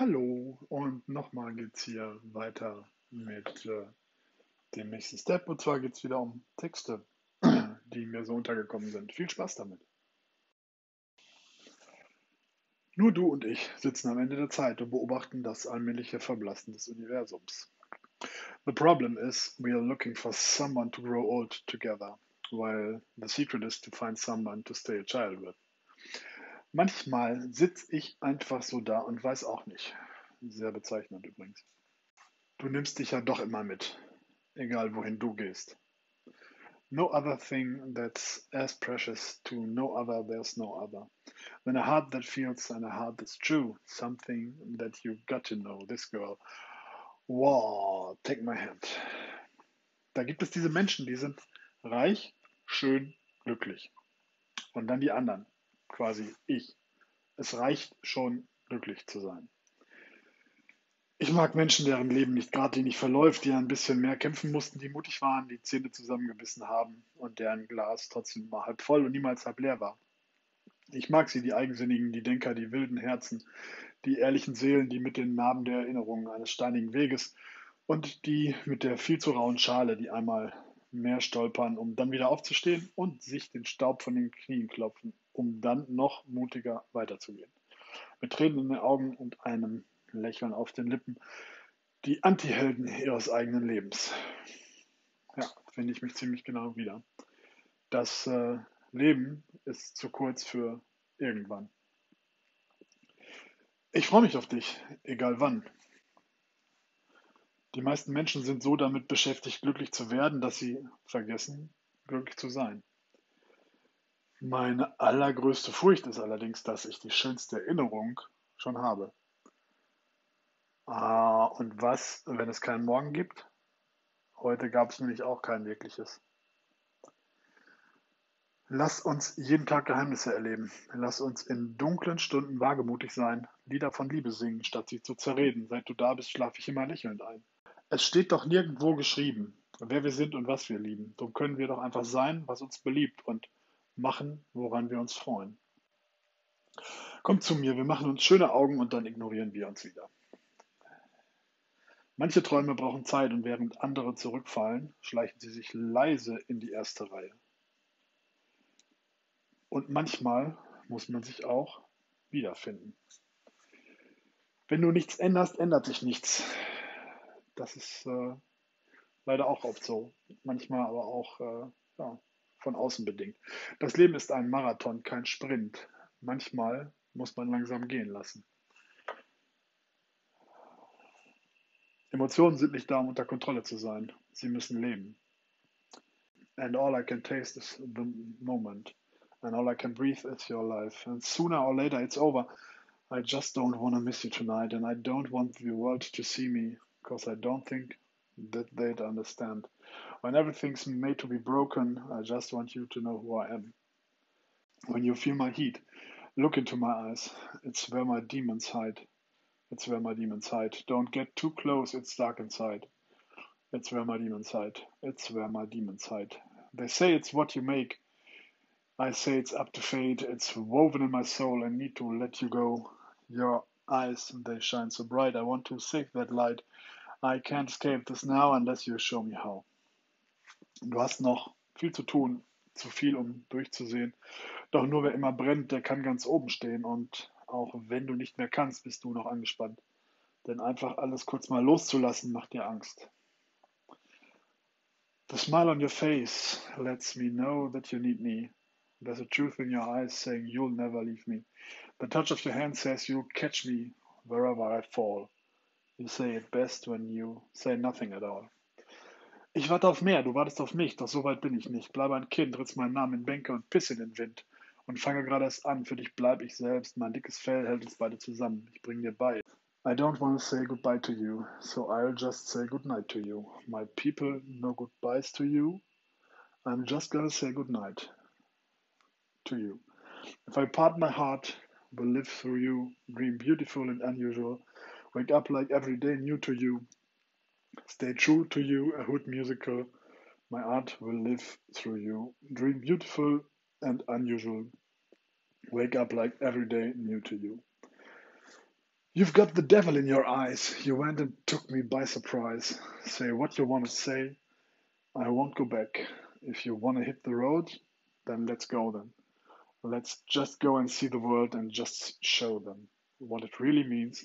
Hallo und nochmal geht's hier weiter mit äh, dem nächsten Step und zwar geht's wieder um Texte, die mir so untergekommen sind. Viel Spaß damit. Nur du und ich sitzen am Ende der Zeit und beobachten das allmähliche Verblassen des Universums. The problem is we are looking for someone to grow old together, while the secret is to find someone to stay a child with. Manchmal sitze ich einfach so da und weiß auch nicht. Sehr bezeichnend übrigens. Du nimmst dich ja doch immer mit, egal wohin du gehst. No other thing that's as precious to no other, there's no other. When a heart that feels and a heart that's true, something that you got to know, this girl. Wow, take my hand. Da gibt es diese Menschen, die sind reich, schön, glücklich. Und dann die anderen, quasi ich. Es reicht schon, glücklich zu sein. Ich mag Menschen, deren Leben nicht geradlinig verläuft, die ein bisschen mehr kämpfen mussten, die mutig waren, die Zähne zusammengebissen haben und deren Glas trotzdem immer halb voll und niemals halb leer war. Ich mag sie, die Eigensinnigen, die Denker, die wilden Herzen, die ehrlichen Seelen, die mit den Narben der Erinnerungen eines steinigen Weges und die mit der viel zu rauen Schale, die einmal mehr stolpern, um dann wieder aufzustehen und sich den Staub von den Knien klopfen, um dann noch mutiger weiterzugehen. Mit Tränen in den Augen und einem Lächeln auf den Lippen, die Antihelden ihres eigenen Lebens. Ja, finde ich mich ziemlich genau wieder. Das äh, Leben ist zu kurz für irgendwann. Ich freue mich auf dich, egal wann. Die meisten Menschen sind so damit beschäftigt, glücklich zu werden, dass sie vergessen, glücklich zu sein. Meine allergrößte Furcht ist allerdings, dass ich die schönste Erinnerung schon habe. Ah, und was, wenn es keinen Morgen gibt? Heute gab es nämlich auch kein wirkliches. Lass uns jeden Tag Geheimnisse erleben. Lass uns in dunklen Stunden wagemutig sein, Lieder von Liebe singen, statt sie zu zerreden. Seit du da bist, schlafe ich immer lächelnd ein. Es steht doch nirgendwo geschrieben, wer wir sind und was wir lieben. Darum können wir doch einfach sein, was uns beliebt und machen, woran wir uns freuen. Kommt zu mir, wir machen uns schöne Augen und dann ignorieren wir uns wieder. Manche Träume brauchen Zeit und während andere zurückfallen, schleichen sie sich leise in die erste Reihe. Und manchmal muss man sich auch wiederfinden. Wenn du nichts änderst, ändert sich nichts. Das ist äh, leider auch oft so. Manchmal aber auch äh, ja, von außen bedingt. Das Leben ist ein Marathon, kein Sprint. Manchmal muss man langsam gehen lassen. Emotionen sind nicht da, um unter Kontrolle zu sein. Sie müssen leben. And all I can taste is the moment. And all I can breathe is your life. And sooner or later it's over. I just don't want to miss you tonight. And I don't want the world to see me. Because I don't think that they'd understand. When everything's made to be broken, I just want you to know who I am. When you feel my heat, look into my eyes. It's where my demons hide. It's where my demons hide. Don't get too close, it's dark inside. It's where my demons hide. It's where my demons hide. They say it's what you make. I say it's up to fate. It's woven in my soul. I need to let you go. Your eyes, they shine so bright. I want to save that light. I can't escape this now unless you show me how. Du hast noch viel zu tun, zu viel, um durchzusehen. Doch nur wer immer brennt, der kann ganz oben stehen. Und auch wenn du nicht mehr kannst, bist du noch angespannt. Denn einfach alles kurz mal loszulassen, macht dir Angst. The smile on your face lets me know that you need me. There's a truth in your eyes saying you'll never leave me. The touch of your hand says you'll catch me wherever I fall. You say it best when you say nothing at all. Ich warte auf mehr, du wartest auf mich, doch so weit bin ich nicht. Bleibe ein Kind, ritz meinen Namen in Bänke und piss in den Wind und fange gerade erst an. Für dich bleib ich selbst. Mein dickes Fell hält uns beide zusammen. Ich bring dir bei. I don't want to say goodbye to you, so I'll just say goodnight to you. My people, no goodbyes to you. I'm just gonna say goodnight to you. If I part my heart, will live through you, dream beautiful and unusual, wake up like every day new to you, stay true to you, a hood musical. My art will live through you, dream beautiful and unusual, Wake up like every day new to you. You've got the devil in your eyes. You went and took me by surprise. Say what you want to say. I won't go back. If you want to hit the road, then let's go then. Let's just go and see the world and just show them what it really means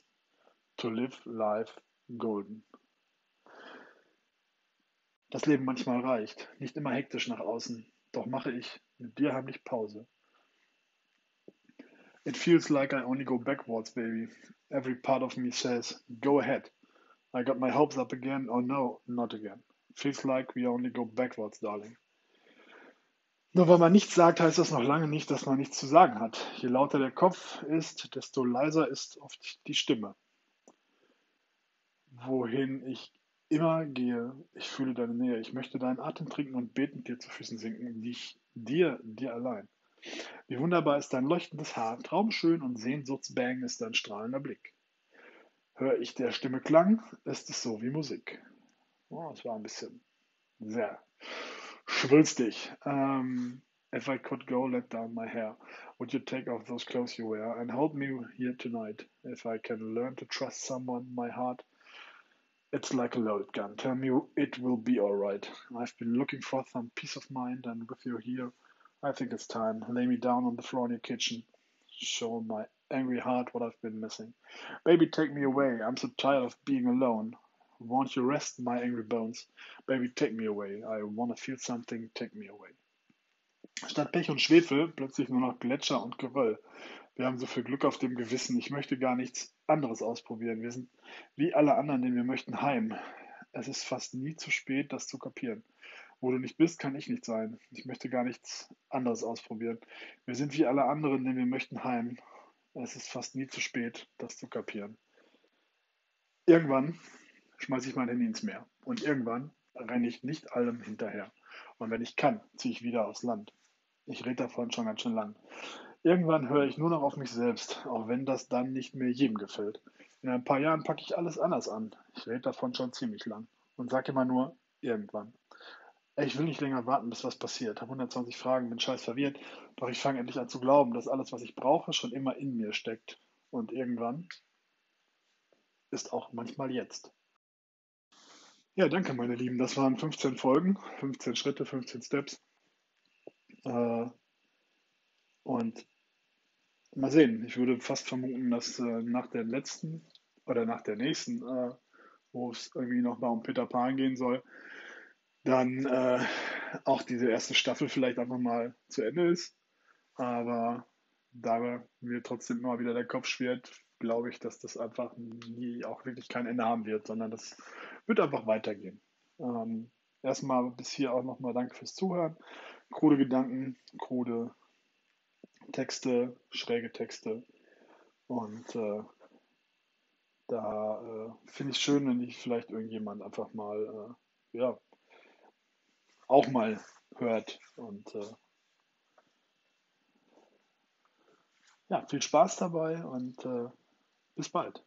to live life golden. Das Leben manchmal reicht, nicht immer hektisch nach außen, doch mache ich mit dir heimlich Pause. It feels like I only go backwards, baby. Every part of me says, go ahead. I got my hopes up again, or no, not again. Feels like we only go backwards, darling. Nur weil man nichts sagt, heißt das noch lange nicht, dass man nichts zu sagen hat. Je lauter der Kopf ist, desto leiser ist oft die Stimme. Wohin ich immer gehe, ich fühle deine Nähe. Ich möchte deinen Atem trinken und betend dir zu Füßen sinken, dich, dir, dir allein. Wie wunderbar ist dein leuchtendes Haar, traumschön und sehnsuchtsbang ist dein strahlender Blick. Hör ich der Stimme Klang, ist es so wie Musik. Oh, es war ein bisschen sehr schwülstig. Um, if I could go, let down my hair. Would you take off those clothes you wear and hold me here tonight? If I can learn to trust someone, my heart It's like a loaded gun. Tell me it will be alright. I've been looking for some peace of mind, and with you here, I think it's time. Lay me down on the floor in your kitchen. Show my angry heart what I've been missing. Baby, take me away. I'm so tired of being alone. Won't you rest my angry bones? Baby, take me away. I wanna feel something. Take me away. Statt Pech und Schwefel plötzlich nur noch Gletscher und Geröll. Wir haben so viel Glück auf dem Gewissen. Ich möchte gar nichts anderes ausprobieren. Wir sind wie alle anderen, denn wir möchten heim. Es ist fast nie zu spät, das zu kapieren. Wo du nicht bist, kann ich nicht sein. Ich möchte gar nichts anderes ausprobieren. Wir sind wie alle anderen, denn wir möchten heim. Es ist fast nie zu spät, das zu kapieren. Irgendwann schmeiße ich mein Handy ins Meer. Und irgendwann renne ich nicht allem hinterher. Und wenn ich kann, ziehe ich wieder aufs Land. Ich rede davon schon ganz schön lang. Irgendwann höre ich nur noch auf mich selbst, auch wenn das dann nicht mehr jedem gefällt. In ein paar Jahren packe ich alles anders an. Ich rede davon schon ziemlich lang und sage immer nur irgendwann. Ich will nicht länger warten, bis was passiert. Habe 120 Fragen, bin scheiß verwirrt, doch ich fange endlich an zu glauben, dass alles, was ich brauche, schon immer in mir steckt. Und irgendwann ist auch manchmal jetzt. Ja, danke, meine Lieben. Das waren 15 Folgen, 15 Schritte, 15 Steps. Äh, und Mal sehen. Ich würde fast vermuten, dass äh, nach der letzten oder nach der nächsten, äh, wo es irgendwie nochmal um Peter Pan gehen soll, dann äh, auch diese erste Staffel vielleicht einfach mal zu Ende ist. Aber da mir trotzdem immer wieder der Kopf schwirrt, glaube ich, dass das einfach nie auch wirklich kein Ende haben wird, sondern das wird einfach weitergehen. Ähm, erstmal bis hier auch nochmal danke fürs Zuhören. Krude Gedanken, krude Texte, schräge Texte. Und äh, da äh, finde ich es schön, wenn ich vielleicht irgendjemand einfach mal, äh, ja, auch mal hört. Und äh, ja, viel Spaß dabei und äh, bis bald.